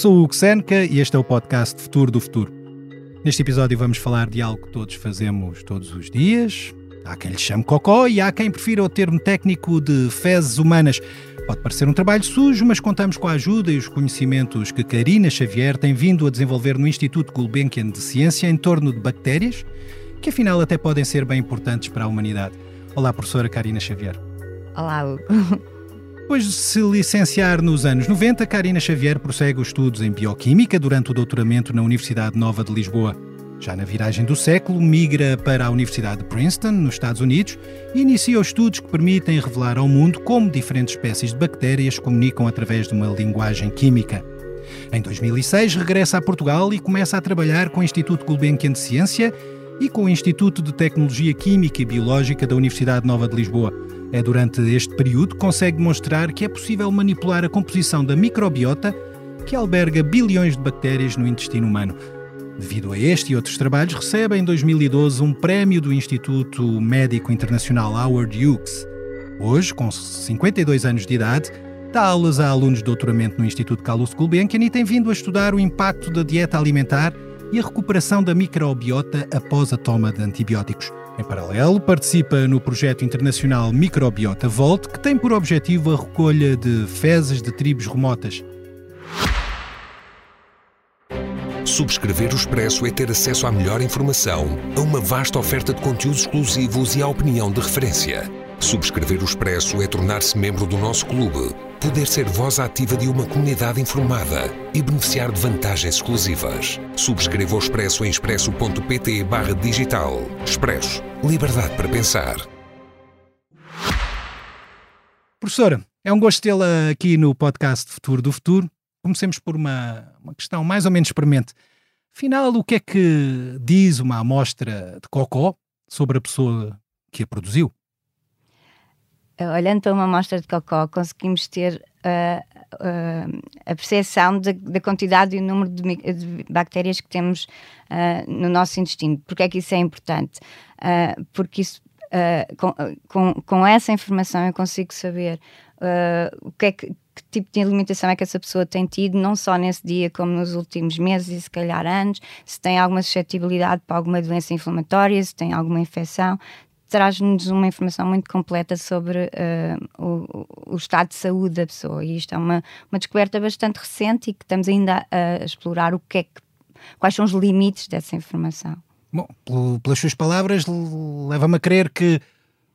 Sou o Hugo Senca e este é o podcast Futuro do Futuro. Neste episódio vamos falar de algo que todos fazemos todos os dias. Há quem lhe chame cocó e há quem prefira o termo técnico de fezes humanas. Pode parecer um trabalho sujo, mas contamos com a ajuda e os conhecimentos que Karina Xavier tem vindo a desenvolver no Instituto Gulbenkian de Ciência em torno de bactérias, que afinal até podem ser bem importantes para a humanidade. Olá, professora Karina Xavier. Olá, Hugo. Depois de se licenciar nos anos 90, Karina Xavier prossegue os estudos em Bioquímica durante o doutoramento na Universidade Nova de Lisboa. Já na viragem do século, migra para a Universidade de Princeton, nos Estados Unidos, e inicia os estudos que permitem revelar ao mundo como diferentes espécies de bactérias comunicam através de uma linguagem química. Em 2006, regressa a Portugal e começa a trabalhar com o Instituto Gulbenkian de Ciência e com o Instituto de Tecnologia Química e Biológica da Universidade Nova de Lisboa. É durante este período que consegue demonstrar que é possível manipular a composição da microbiota que alberga bilhões de bactérias no intestino humano. Devido a este e outros trabalhos, recebe em 2012 um prémio do Instituto Médico Internacional Howard Hughes. Hoje, com 52 anos de idade, dá aulas a alunos de doutoramento no Instituto Carlos Gulbenkian e tem vindo a estudar o impacto da dieta alimentar e a recuperação da microbiota após a toma de antibióticos. Em paralelo, participa no projeto internacional Microbiota Volt, que tem por objetivo a recolha de fezes de tribos remotas. Subscrever o Expresso é ter acesso à melhor informação, a uma vasta oferta de conteúdos exclusivos e à opinião de referência. Subscrever o Expresso é tornar-se membro do nosso clube, poder ser voz ativa de uma comunidade informada e beneficiar de vantagens exclusivas. Subscreva o Expresso em expresso.pt barra digital. Expresso. Liberdade para pensar. Professora, é um gosto tê-la aqui no podcast Futuro do Futuro. Comecemos por uma, uma questão mais ou menos experimente. Afinal, o que é que diz uma amostra de cocó sobre a pessoa que a produziu? Olhando para uma amostra de cocó, conseguimos ter uh, uh, a percepção da quantidade e o número de, de bactérias que temos uh, no nosso intestino. Porquê é que isso é importante? porque isso, com, com, com, essa informação eu consigo saber o que é que, que tipo de alimentação é que essa pessoa tem tido, não só nesse dia, como nos últimos meses e se calhar anos, se tem alguma suscetibilidade para alguma doença inflamatória, se tem alguma infecção, traz-nos uma informação muito completa sobre uh, o, o, estado de saúde da pessoa. E isto é uma, uma descoberta bastante recente e que estamos ainda a, a explorar o que é que, quais são os limites dessa informação. Bom, pelas suas palavras, leva-me a crer que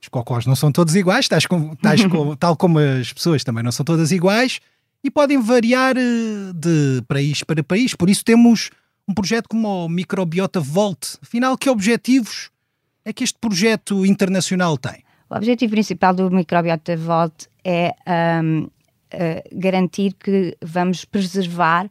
os cocós não são todos iguais, tais como, tais como, tal como as pessoas também não são todas iguais e podem variar eh, de país para país. Por isso temos um projeto como o Microbiota Volt. Afinal, que objetivos é que este projeto internacional tem? O objetivo principal do Microbiota Vault é um, uh, garantir que vamos preservar uh,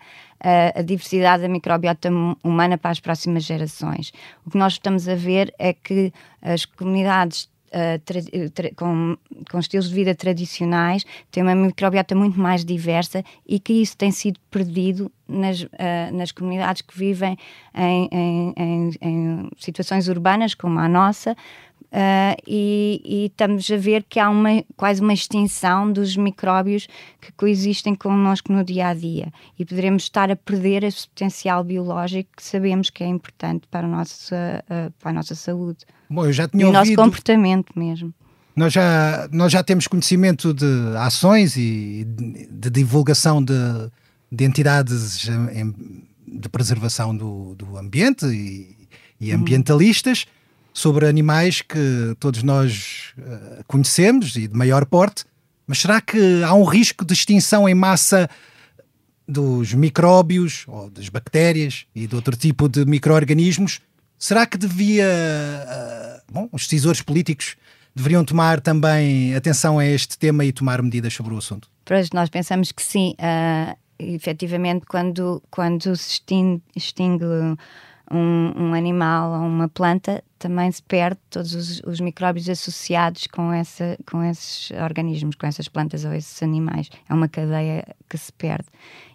a diversidade da microbiota humana para as próximas gerações. O que nós estamos a ver é que as comunidades uh, com, com estilos de vida tradicionais têm uma microbiota muito mais diversa e que isso tem sido perdido nas, uh, nas comunidades que vivem em, em, em, em situações urbanas como a nossa, Uh, e, e, estamos a ver que há uma, quase uma extinção dos micróbios que coexistem connosco no dia a dia e poderemos estar a perder esse potencial biológico que sabemos que é importante para a nossa, uh, para a nossa saúde. Bom, eu já tinha e ouvido... o nosso comportamento mesmo. Nós já, nós já temos conhecimento de ações e de divulgação de, de entidades de preservação do, do ambiente e, e uhum. ambientalistas. Uhum sobre animais que todos nós uh, conhecemos e de maior porte, mas será que há um risco de extinção em massa dos micróbios ou das bactérias e de outro tipo de micro-organismos? Será que devia. Uh, bom, os decisores políticos deveriam tomar também atenção a este tema e tomar medidas sobre o assunto? Pois nós pensamos que sim. Uh, efetivamente, quando, quando se extingue, extingue um, um, animal ou uma planta, também se perde todos os, os, micróbios associados com, essa, com esses organismos, com essas plantas ou esses animais. É uma cadeia que se perde.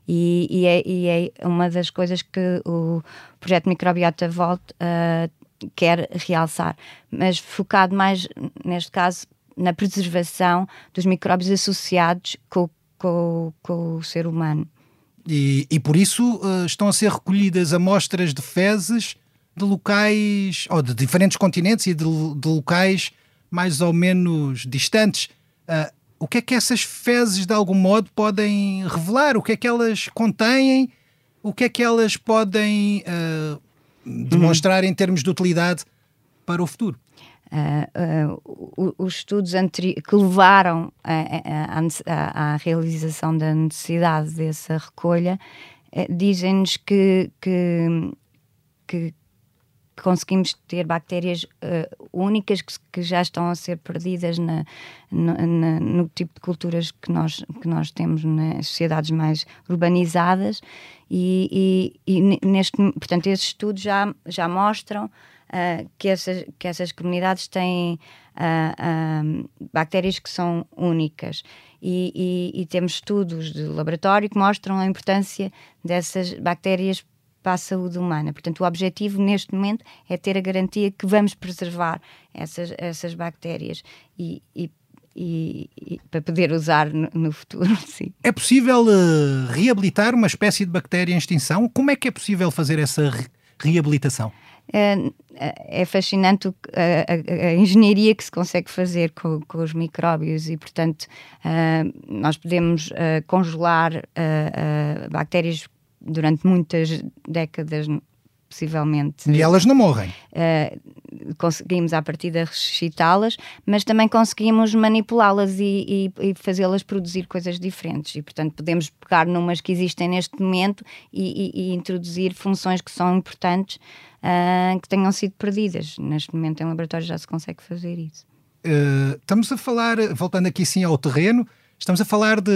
E, e, é, e é, uma das coisas que o projeto Microbiota Volt uh, quer realçar, mas focado mais, neste caso, na preservação dos micróbios associados com, com, com o ser humano E, e por isso uh, estão a ser recolhidas amostras de fezes de locais, ou de diferentes continentes e de, de locais mais ou menos distantes. Uh, o que é que essas fezes, de algum modo, podem revelar? O que é que elas contêm? O que é que elas podem uh, demonstrar uhum. em termos de utilidade para o futuro? Uh, uh, os estudos que levaram à realização da necessidade dessa recolha eh, dizem-nos que, que, que, conseguimos ter bactérias uh, únicas que, que, já estão a ser perdidas na, na, no, tipo de culturas que nós, que nós temos nas sociedades mais urbanizadas e, e, e neste, portanto, esses estudos já, já mostram uh, que, essas, que essas comunidades têm uh, uh, bactérias que são únicas. E, e, e, temos estudos de laboratório que mostram a importância dessas bactérias para a saúde humana. Portanto, o objetivo neste momento é ter a garantia que vamos preservar essas, essas bactérias e, e e, e, para poder usar no, no, futuro. Sim. É possível uh, reabilitar uma espécie de bactéria em extinção? Como é que é possível fazer essa re reabilitação? É, é fascinante a, a, a, engenharia que se consegue fazer com, com os micróbios e, portanto, uh, nós podemos uh, congelar uh, bactérias durante muitas décadas possivelmente. E elas não morrem. Uh, conseguimos, à partida, ressuscitá-las, mas também conseguimos manipulá-las e, e, e fazê-las produzir coisas diferentes. E, portanto, podemos pegar numas que existem neste momento e, e introduzir funções que são importantes uh, que tenham sido perdidas. Neste momento, em laboratório, já se consegue fazer isso. Uh, estamos a falar, voltando aqui sim ao terreno, estamos a falar de,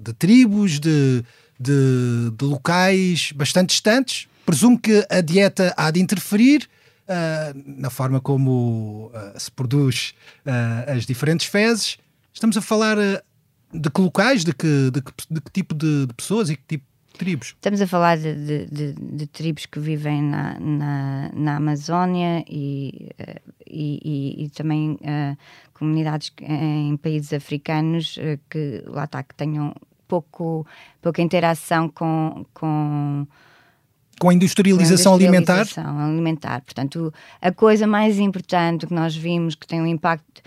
de tribos, de de, de locais bastante distantes. Presumo que a dieta há de interferir uh, na forma como uh, se produz uh, as diferentes fezes. Estamos a falar de que locais, de que, de que, de que tipo de, de, pessoas e que tipo de tribos? Estamos a falar de, de, tribos que vivem na, na, na Amazónia e, e, e, e também comunidades em países africanos que lá está, que tenham pouco, pouca interação com, com com a industrialização, com a industrialização alimentar? alimentar. Portanto, a coisa mais importante que nós vimos que tem um impacto.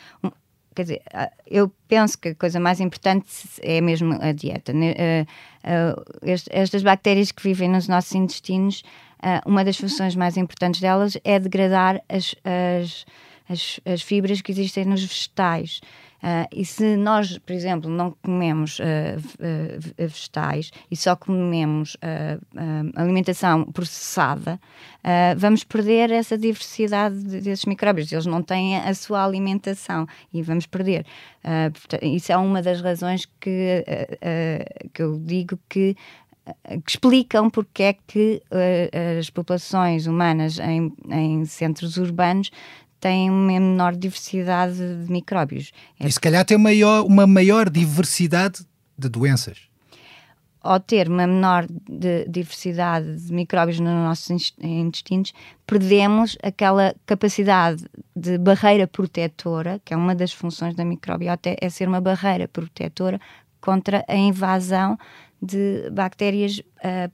Quer dizer, eu penso que a coisa mais importante é mesmo a dieta. Uh, uh, estas bactérias que vivem nos nossos intestinos, uh, uma das funções mais importantes delas é degradar as, as, as, as fibras que existem nos vegetais. Uh, e se nós, por exemplo, não comemos uh, vegetais e só comemos alimentação processada, vamos perder essa diversidade desses micróbios. Eles não têm a sua alimentação e vamos perder. isso é uma das razões que, que eu digo que que explicam porque é que uh, as populações humanas em, em, centros urbanos têm uma menor diversidade de micróbios. É e se calhar tem maior, uma maior diversidade de doenças. Ao ter uma menor de diversidade de micróbios nos nossos intestinos, perdemos aquela capacidade de barreira protetora, que é uma das funções da microbiota, é ser uma barreira protetora contra a invasão de bactérias uh,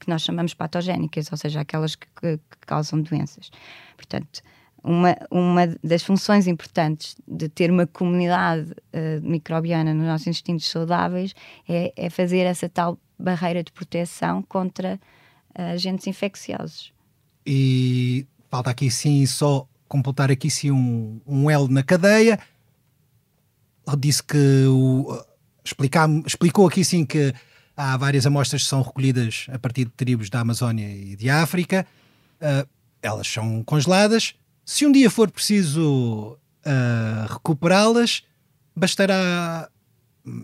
que nós chamamos patogénicas, ou seja, aquelas que, que, que causam doenças. Portanto, uma, uma das funções importantes de ter uma comunidade uh, microbiana nos nossos intestinos saudáveis é, é, fazer essa tal barreira de proteção contra uh, agentes infecciosos. E falta aqui sim só completar aqui sim um, um elo na cadeia. Disse que o, explicar, explicou aqui sim que há várias amostras que são recolhidas a partir de tribos da Amazónia e de África. Uh, elas são congeladas, se um dia for preciso uh, recuperá-las, bastará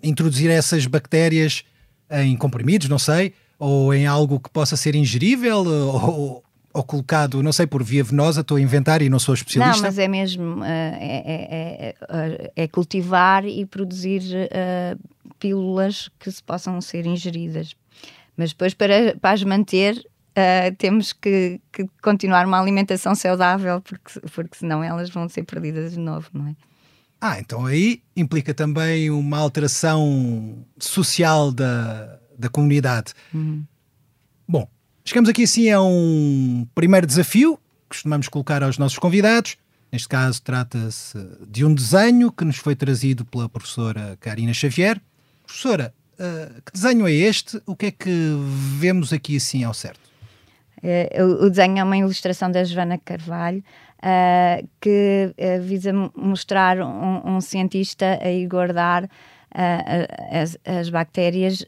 introduzir essas bactérias em comprimidos, não sei, ou em algo que possa ser ingerível, ou, ou colocado, não sei, por via venosa, estou a inventar e não sou especialista. Não, mas é mesmo, uh, é, é, é, cultivar e produzir uh, pílulas que se possam ser ingeridas. Mas depois, para, para as manter, uh, temos que, que, continuar uma alimentação saudável, porque, porque senão elas vão ser perdidas de novo, não é? Ah, então aí implica também uma alteração social da, da comunidade. Bom, chegamos aqui assim a um primeiro desafio que costumamos colocar aos nossos convidados. Neste caso, trata-se de um desenho que nos foi trazido pela professora Karina Xavier. Professora, uh, que desenho é este? O que é que vemos aqui assim ao certo? Uh, o desenho é uma ilustração da Joana Carvalho, uh, que visa mostrar um, um, cientista a guardar as, as, bactérias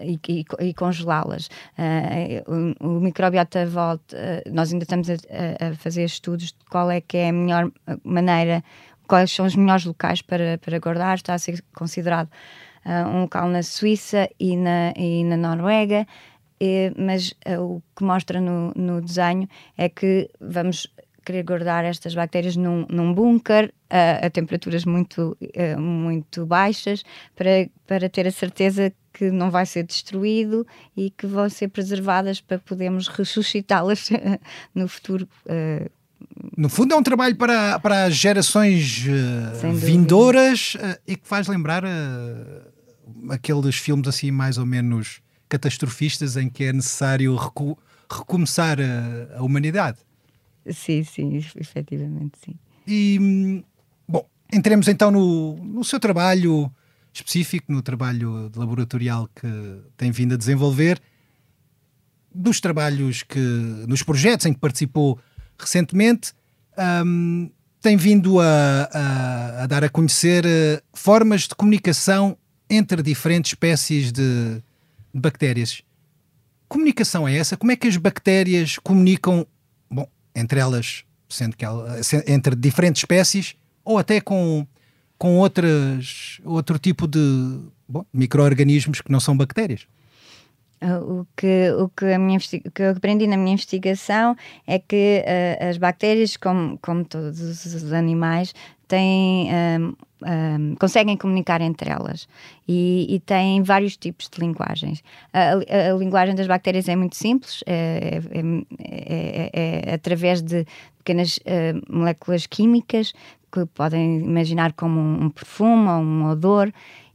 e, e, e congelá-las. Uh, o, o, microbiota volta, uh, nós ainda estamos a, a, fazer estudos de qual é que é a melhor maneira, quais são os melhores locais para, para guardar, está a ser considerado uh, um local na Suíça e na, e na Noruega, e, mas o que mostra no, no desenho é que vamos querer guardar estas bactérias num, num bunker a, a, temperaturas muito, muito baixas para, para ter a certeza que não vai ser destruído e que vão ser preservadas para podermos ressuscitá-las no futuro. Uh, no fundo, é um trabalho para, para as gerações uh, vindouras uh, e que faz lembrar aqueles filmes assim, mais ou menos catastrofistas, em que é necessário recu recomeçar a, a, humanidade. Sim, sim, efetivamente, sim. E, hum, bom, entremos então no, no seu trabalho específico no trabalho laboratorial que tem vindo a desenvolver, dos trabalhos que, nos projetos em que participou recentemente, um, tem vindo a, a, a, dar a conhecer uh, formas de comunicação entre diferentes espécies de, de bactérias. Comunicação é essa? Como é que as bactérias comunicam, bom, entre elas, sendo que ela, entre diferentes espécies, ou até com com outras, outro tipo de micro-organismos que não são bactérias. Ah, o que, o que, a minha, que eu aprendi na minha investigação é que uh, as bactérias, como, como todos os animais, têm, um, um, conseguem comunicar entre elas e, e, têm vários tipos de linguagens. A, a, a linguagem das bactérias é muito simples, é, é, é, é através de pequenas uh, moléculas químicas que podem imaginar como um, um perfume ou um odor.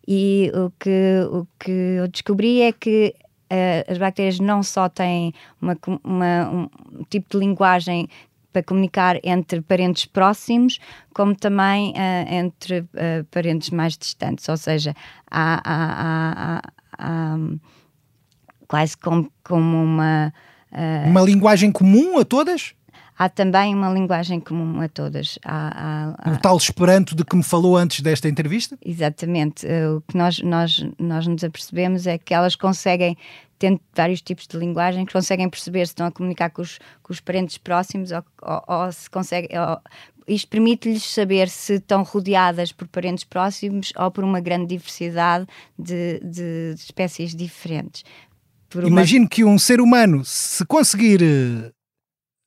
E o que, o que eu descobri é que uh, as bactérias não só têm uma, uma, um tipo de linguagem para comunicar entre parentes próximos, como também uh, entre uh, parentes mais distantes, ou seja, há, há, há, há quase como, como uma. Uh, uma linguagem comum a todas? Há também uma linguagem comum a todas. Há, há, há... O tal esperanto de que me falou antes desta entrevista? Exatamente. O que nós, nós, nós nos apercebemos é que elas conseguem, tendo vários tipos de linguagem, que conseguem perceber se estão a comunicar com os, com os parentes próximos ou, ou, ou se conseguem. Ou, isto permite-lhes saber se estão rodeadas por parentes próximos ou por uma grande diversidade de, de, espécies diferentes. Imagino que um ser humano, se conseguir eh,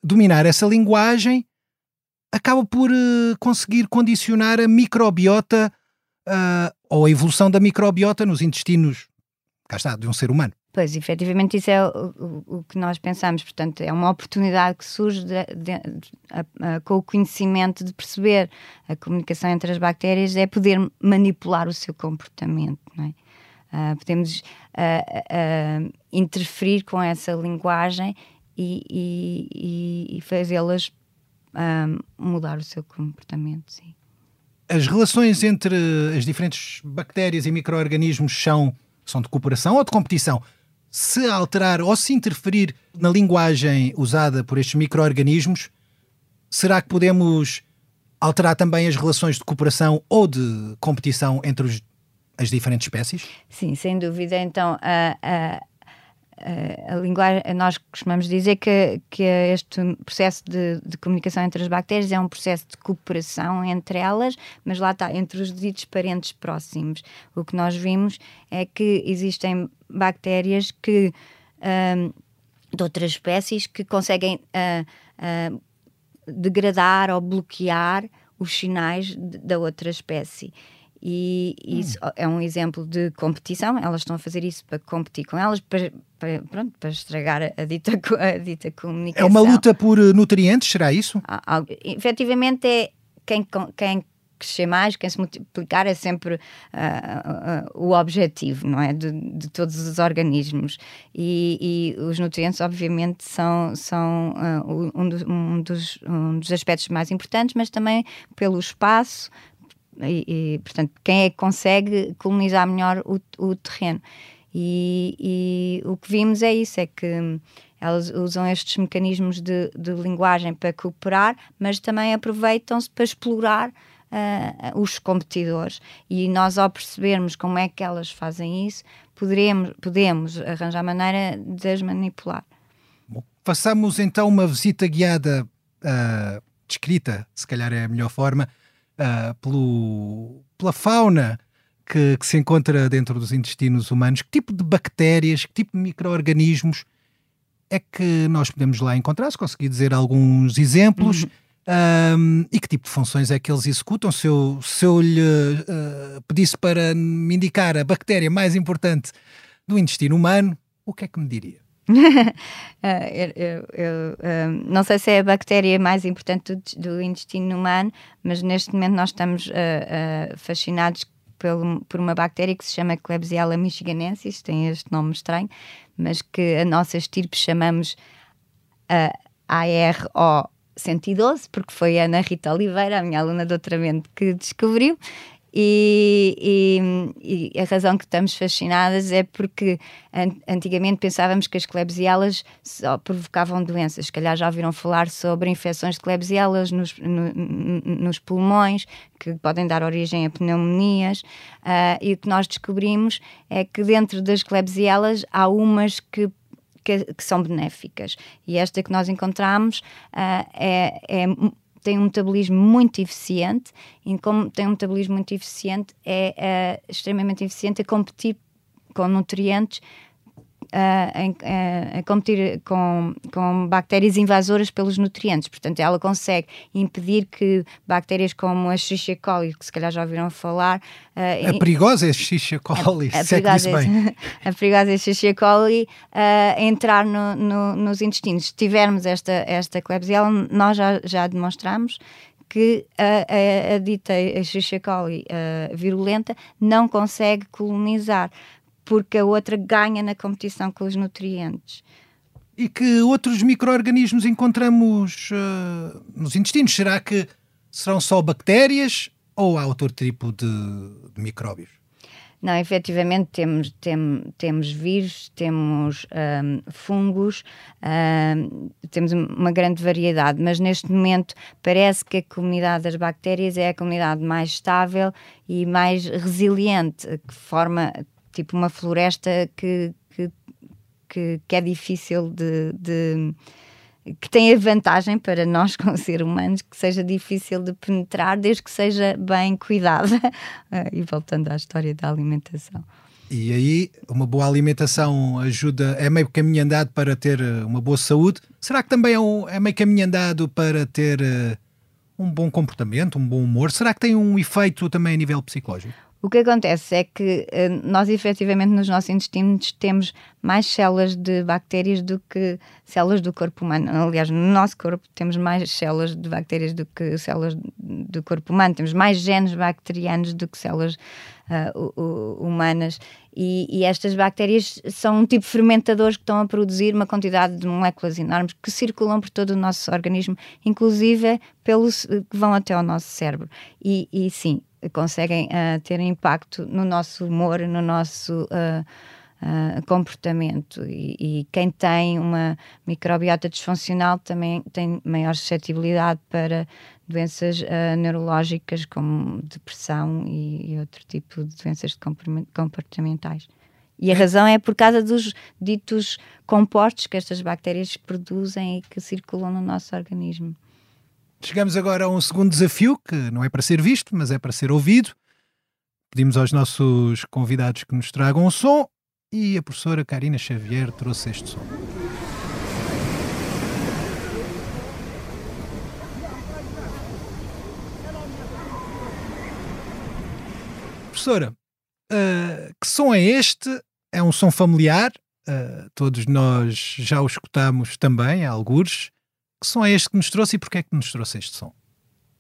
dominar essa linguagem, acaba por uh, conseguir condicionar a microbiota uh, ou a evolução da microbiota nos intestinos, cá está, de um ser humano. Pois, efetivamente, isso é o, o, que nós pensamos. Portanto, é uma oportunidade que surge de, de, a, a, com o conhecimento de perceber a comunicação entre as bactérias, é poder manipular o seu comportamento. Não é? Uh, podemos interferir com essa linguagem e, e, e fazê-las um, mudar o seu comportamento, sim. As relações entre as diferentes bactérias e micro-organismos são, são de cooperação ou de competição? Se alterar ou se interferir na linguagem usada por estes micro-organismos, será que podemos alterar também as relações de cooperação ou de competição entre os, as diferentes espécies? Sim, sem dúvida. Então, a, a a linguagem, nós costumamos dizer que, que este processo de, de, comunicação entre as bactérias é um processo de cooperação entre elas, mas lá está, entre os ditos parentes próximos. O que nós vimos é que existem bactérias que, um, de outras espécies que conseguem uh, uh, degradar ou bloquear os sinais de, da outra espécie. E isso hum. é um exemplo de competição. Elas estão a fazer isso para competir com elas, para, para, pronto, para estragar a dita, a dita comunicação. É uma luta por eh, nutrientes, será isso? Efetivamente é quem, quem crescer mais, quem se multiplicar é sempre uh, uh, o objetivo, não é? De, de todos os organismos. E, e, os nutrientes, obviamente, são, são um, do, um, dos, um dos aspectos mais importantes, mas também pelo espaço. E, e portanto, quem é que consegue colonizar melhor o, o terreno? E, e, o que vimos é isso: é que elas usam estes mecanismos de, de linguagem para cooperar, mas também aproveitam-se para explorar uh, os competidores. E nós, ao percebermos como é que elas fazem isso, poderemos, podemos arranjar maneira de as manipular. Bom, então uma visita guiada, uh, descrita, se calhar é a melhor forma, uh, pelo, pela fauna que, que, se encontra dentro dos intestinos humanos. Que tipo de bactérias, que tipo de micro-organismos é que nós podemos lá encontrar? Se conseguir dizer alguns exemplos. Uhum. Um, e que tipo de funções é que eles executam? Se eu, se eu lhe uh, pedisse para me indicar a bactéria mais importante do intestino humano, o que é que me diria? Ah, eu, eu, eu, não sei se é a bactéria mais importante do, do, intestino humano, mas neste momento nós estamos uh, uh, fascinados pelo, por uma bactéria que se chama Klebsiella michiganensis, tem este nome estranho, mas que a nossa estirpe chamamos uh, ARO 112, porque foi a Ana Rita Oliveira, a minha aluna de doutoramento, que descobriu. E, e, e, a razão que estamos fascinadas é porque antigamente pensávamos que as Klebsiellas só provocavam doenças. Se calhar já ouviram falar sobre infecções de Klebsiellas nos, no, nos pulmões, que podem dar origem a pneumonias. Uh, e o que nós descobrimos é que dentro das Klebsiellas há umas que que, que são benéficas. E esta que nós encontramos uh, é, é tem um metabolismo muito eficiente e como tem um metabolismo muito eficiente é, é extremamente eficiente a competir com nutrientes a, a, a, competir com, com bactérias invasoras pelos nutrientes. Portanto, ela consegue impedir que bactérias como a Escherichia coli, que se calhar já ouviram falar... Uh, a perigosa Escherichia coli, a, a se é bem. A perigosa Escherichia coli uh, entrar no, no, nos intestinos. Se tivermos esta, esta Klebsiella, nós já, já demonstramos que a, a, a dita Escherichia coli uh, virulenta não consegue colonizar porque a outra ganha na competição com os nutrientes. E que outros micro-organismos encontramos uh, nos intestinos? Será que serão só bactérias ou há outro tipo de, de micróbios? Não, efetivamente temos, tem, temos vírus, temos um, fungos, um, temos uma grande variedade, mas neste momento parece que a comunidade das bactérias é a comunidade mais estável e mais resiliente, que forma tipo uma floresta que, que, que, que é difícil de, de que tem a vantagem para nós, como seres humanos, que seja difícil de penetrar, desde que seja bem cuidada. e voltando à história da alimentação. E aí, uma boa alimentação ajuda, é meio caminho andado para ter eh, uma boa saúde. Será que também é, um, é meio caminho andado para ter uh, um bom comportamento, um bom humor? Será que tem um efeito também a nível psicológico? O que acontece é que uh, nós, efetivamente, nos nossos intestinos temos mais células de bactérias do que células do corpo humano. Aliás, no nosso corpo temos mais células de bactérias do que células do corpo humano. Temos mais genes bacterianos do que células uh, humanas. E, e, estas bactérias são um tipo de fermentadores que estão a produzir uma quantidade de moléculas enormes que circulam por todo o nosso organismo, inclusive pelos que vão até ao nosso cérebro. E, e sim, conseguem uh, ter impacto no nosso humor, no nosso uh, uh, comportamento. E, e, quem tem uma microbiota disfuncional também tem maior suscetibilidade para doenças neurológicas como depressão e, e, outro tipo de doenças comportamentais. E a razão é por causa dos ditos compostos que estas bactérias produzem e que circulam no nosso organismo. Chegamos agora a um segundo desafio que não é para ser visto, mas é para ser ouvido. Pedimos aos nossos convidados que nos tragam um som e a professora Karina Xavier trouxe este som. Professora, uh, que som é este? É um som familiar, uh, todos nós já o escutamos também, há algures. Que som é este que nos trouxe e porquê é que nos trouxe este som?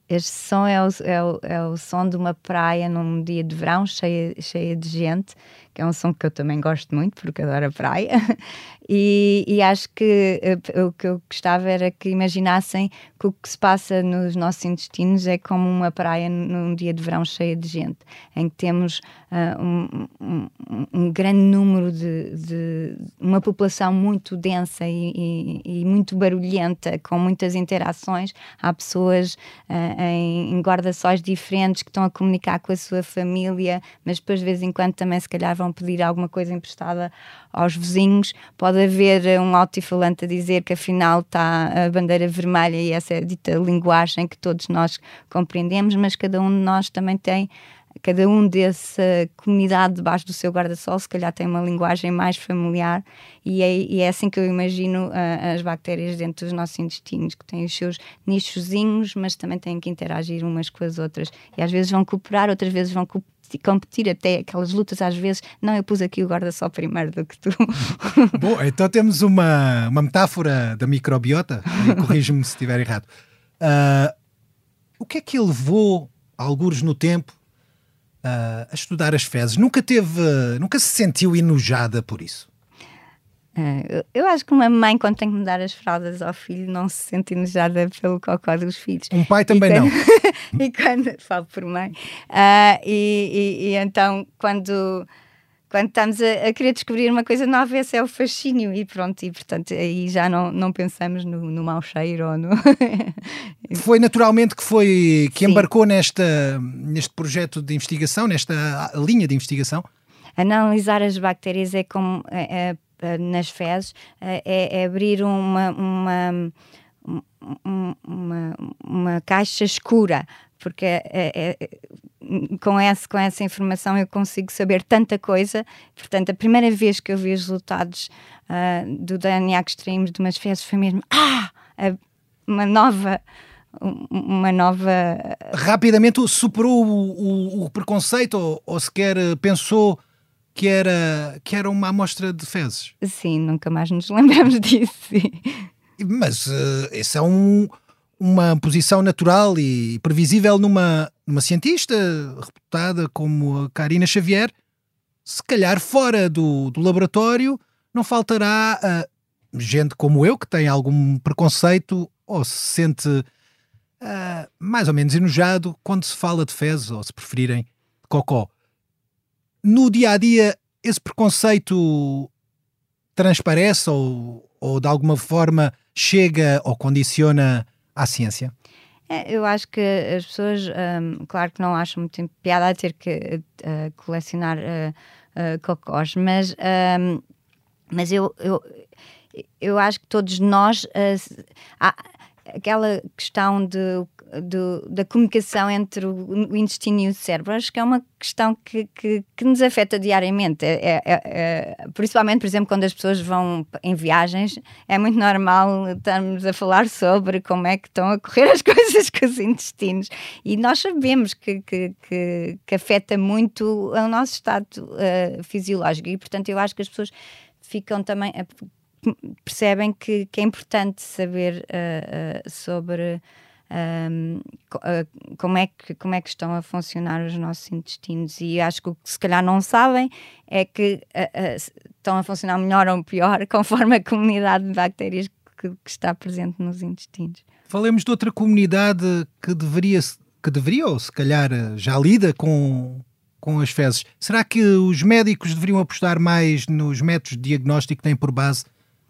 Este som é o, é, o, é o som de uma praia num dia de verão cheia, cheia de gente que é um som que eu também gosto muito, porque adoro a praia. E, e, acho que uh, o que eu gostava era que imaginassem que o que se passa nos nossos intestinos é como uma praia num dia de verão cheia de gente, em que temos uh, um, um, um, grande número de, de, uma população muito densa e, e, e, muito barulhenta, com muitas interações. Há pessoas uh, em, em guarda-sóis diferentes que estão a comunicar com a sua família, mas depois de vez em quando também se calhar vão pedir alguma coisa emprestada aos vizinhos. Pode haver um altifalante a dizer que afinal está a bandeira vermelha e essa é a dita linguagem que todos nós compreendemos, mas cada um de nós também tem cada um dessa comunidade debaixo do seu guarda-sol, se calhar tem uma linguagem mais familiar, e é, e é assim que eu imagino uh, as bactérias dentro dos nossos intestinos, que têm os seus nichozinhos, mas também têm que interagir umas com as outras. E às vezes vão cooperar, outras vezes vão cooperar competir até aquelas lutas às vezes, não, eu pus aqui o guarda-sol primeiro do que tu. Bom, então temos uma, uma metáfora da microbiota, corrige-me se estiver errado. Uh, o que é que levou, alguns no tempo, uh, a estudar as fezes? Nunca teve, nunca se sentiu enojada por isso? Uh, eu acho que uma mãe, quando tem que mudar as fraldas ao filho, não se sente enojada pelo cocó dos filhos. Um pai também quando, não. e quando, falo por mãe, uh, e, e, e, então quando, quando estamos a, a, querer descobrir uma coisa nova, esse é o fascínio, e pronto, e portanto aí já não, não pensamos no, no mau cheiro ou no. foi naturalmente que foi que Sim. embarcou nesta, neste projeto de investigação, nesta linha de investigação? Analisar as bactérias é como. É, é, nas fezes eh, é, é, abrir uma, uma, uma, uma caixa escura porque é, é, com, esse, com essa informação eu consigo saber tanta coisa. Portanto, a primeira vez que eu vi os resultados uh, do DNA que extraímos de umas fezes foi mesmo ah, uma nova uma nova rapidamente superou o, o, o preconceito ou, ou sequer pensou que era, que era uma amostra de fezes. Sim, nunca mais nos lembramos disso. Mas uh, essa é um, uma posição natural e previsível numa, numa cientista reputada como a Karina Xavier. Se calhar fora do, do laboratório não faltará uh, gente como eu que tem algum preconceito ou se sente uh, mais ou menos enojado quando se fala de fezes ou se preferirem de cocó no dia a dia esse preconceito transparece ou, ou de alguma forma chega ou condiciona à ciência? É, eu acho que as pessoas, um, claro que não acham muito piada a ter que uh, colecionar uh, uh, cocós, mas, um, mas eu, eu, eu acho que todos nós. há aquela questão de do, da comunicação entre o, intestino e o cérebro. Acho que é uma questão que, que, que nos afeta diariamente. É, é, é, é, principalmente, por exemplo, quando as pessoas vão em viagens, é muito normal estarmos a falar sobre como é que estão a correr as coisas com os intestinos. E nós sabemos que, que, que, que afeta muito o nosso estado uh, fisiológico. E, portanto, eu acho que as pessoas ficam também. percebem que, que é importante saber uh, uh, sobre um, como, é que, como é que estão a funcionar os nossos intestinos. E acho que o que se calhar não sabem é que uh, uh, estão a funcionar melhor ou pior conforme a comunidade de bactérias que, que, está presente nos intestinos. Falemos de outra comunidade que deveria, que deveria ou se calhar já lida com, com as fezes. Será que os médicos deveriam apostar mais nos métodos de diagnóstico que têm por base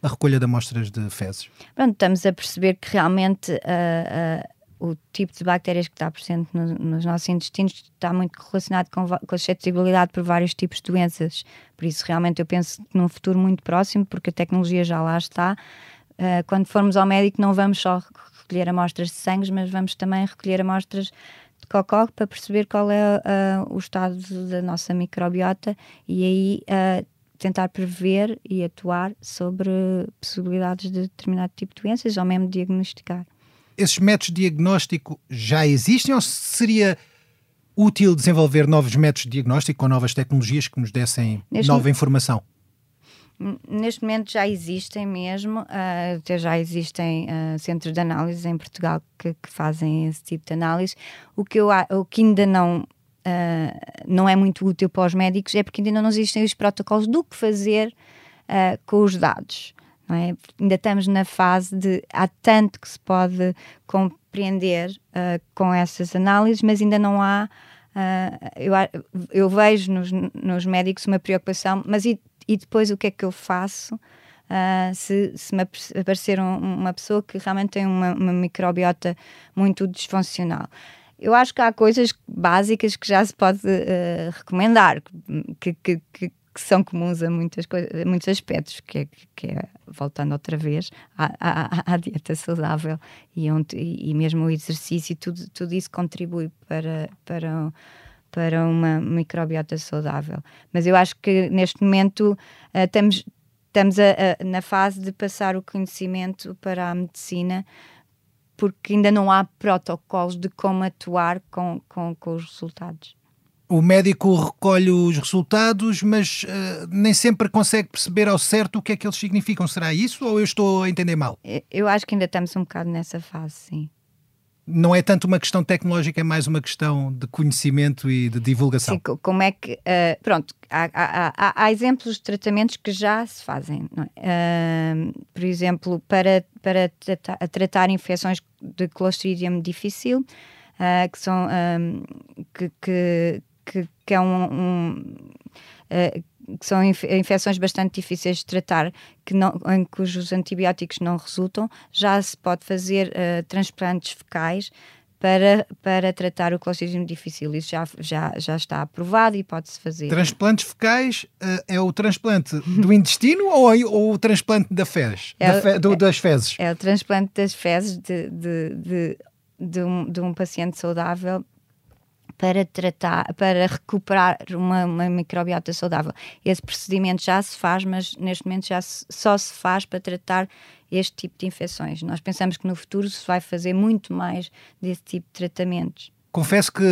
a recolha de amostras de fezes? Pronto, estamos a perceber que realmente uh, uh, o tipo de bactérias que está presente no, nos nossos intestinos está muito relacionado com, com a suscetibilidade por vários tipos de doenças. Por isso, realmente, eu penso que num futuro muito próximo, porque a tecnologia já lá está, uh, quando formos ao médico, não vamos só recolher amostras de sangue, mas vamos também recolher amostras de cocó para perceber qual é uh, o estado da nossa microbiota e aí uh, tentar prever e atuar sobre possibilidades de determinado tipo de doenças ou mesmo diagnosticar. Esses métodos de diagnóstico já existem ou seria útil desenvolver novos métodos de diagnóstico com novas tecnologias que nos dessem neste nova informação? Neste momento já existem mesmo, uh, até já existem uh, centros de análise em Portugal que, que, fazem esse tipo de análise. O que, eu, o que ainda não, uh, não é muito útil para os médicos é porque ainda não existem os protocolos do que fazer com os dados. É? Ainda estamos na fase de há tanto que se pode compreender com essas análises, mas ainda não há. eu, eu vejo nos, nos médicos uma preocupação, mas e e depois o que é que eu faço uh, se, se me aparecer um, uma pessoa que realmente tem uma, uma microbiota muito disfuncional. Eu acho que há coisas básicas que já se pode uh, recomendar, que, que, que, que, são comuns a, muitas coisas, muitos aspectos, que é, que é voltando outra vez à, à, à dieta saudável e, onde, e mesmo o exercício, tudo, tudo isso contribui para, para para uma microbiota saudável. Mas eu acho que neste momento uh, estamos, estamos a, a, na fase de passar o conhecimento para a medicina, porque ainda não há protocolos de como atuar com, com, com os resultados. O médico recolhe os resultados, mas uh, nem sempre consegue perceber ao certo o que é que eles significam. Será isso ou eu estou a entender mal? Eu acho que ainda estamos um bocado nessa fase, sim não é tanto uma questão tecnológica, é mais uma questão de conhecimento e de divulgação. Sim, como é que. Uh, pronto, há, há, há, há, exemplos de tratamentos que já se fazem. É? Uh, por exemplo, para, para tratar, tratar infecções de Clostridium difficile, uh, que são. que, que, que, que, é um. um que são infecções bastante difíceis de tratar, que não, em cujos antibióticos não resultam, já se pode fazer uh, transplantes fecais para, para tratar o Clostridium difficile. Isso já, já, já está aprovado e pode-se fazer. Transplantes fecais uh, é o transplante do intestino ou, ou o transplante da fezes? É, da fe, do, das fezes? É o transplante das fezes de, de, de, de, um, de um paciente saudável para tratar, para recuperar uma, uma, microbiota saudável. Esse procedimento já se faz, mas neste momento já se, só se faz para tratar este tipo de infecções. Nós pensamos que no futuro se vai fazer muito mais desse tipo de tratamentos. Confesso que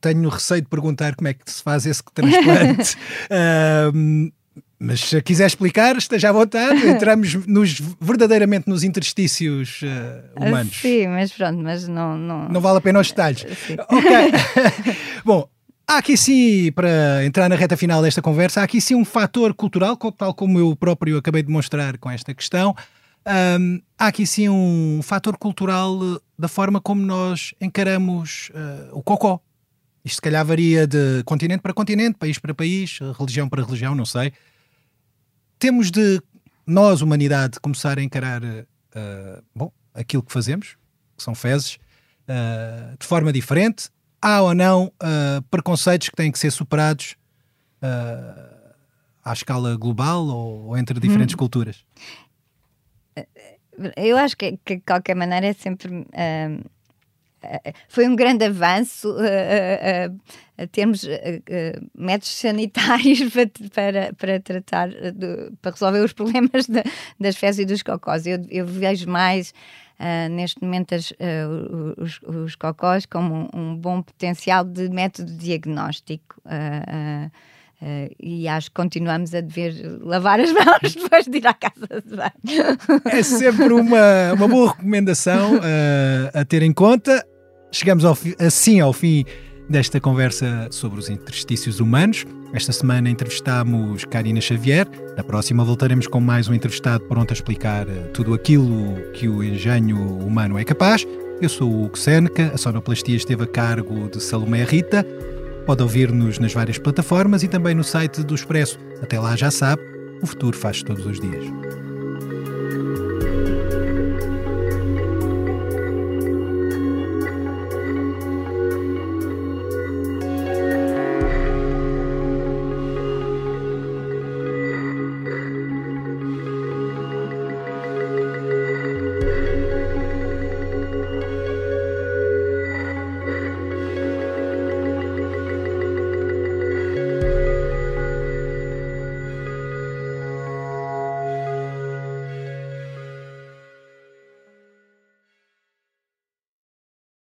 tenho receio de perguntar como é que se faz esse transplante. uh, Mas se quiser explicar, esteja à vontade. Entramos nos, verdadeiramente nos interstícios uh, humanos. Sim, mas pronto, mas não. Não, não vale a pena os detalhes. Sim. Ok. Bom, há aqui sim, para entrar na reta final desta conversa, há aqui sim um fator cultural, tal como eu próprio acabei de mostrar com esta questão. Um, há aqui sim um fator cultural da forma como nós encaramos uh, o cocó. Isto se calhar varia de continente para continente, país para país, religião para religião, não sei temos de nós, humanidade, começar a encarar uh, bom, aquilo que fazemos, que são fezes, uh, de forma diferente. Há ou não uh, preconceitos que têm que ser superados à escala global ou, ou entre diferentes hum. culturas? Eu acho que, que, de qualquer maneira, é sempre foi um grande avanço uh, uh, uh, termos métodos sanitários para, para, para tratar, de, para resolver os problemas das fezes e dos cocós. Eu, eu vejo mais neste momento as, os, os cocós como um, um, bom potencial de método diagnóstico. Uh, e acho que continuamos a dever lavar as mãos depois de ir à casa de banho. É sempre uma, uma boa recomendação uh, a ter em conta. Chegamos ao assim ao fim desta conversa sobre os interstícios humanos. Esta semana entrevistámos Karina Xavier. Na próxima voltaremos com mais um entrevistado pronto a explicar eh, tudo aquilo que o engenho humano é capaz. Eu sou o Hugo Seneca, a sonoplastia esteve a cargo de Salomé Rita. Pode ouvir-nos nas várias plataformas e também no site do Expresso. Até lá já sabe, o futuro faz todos os dias.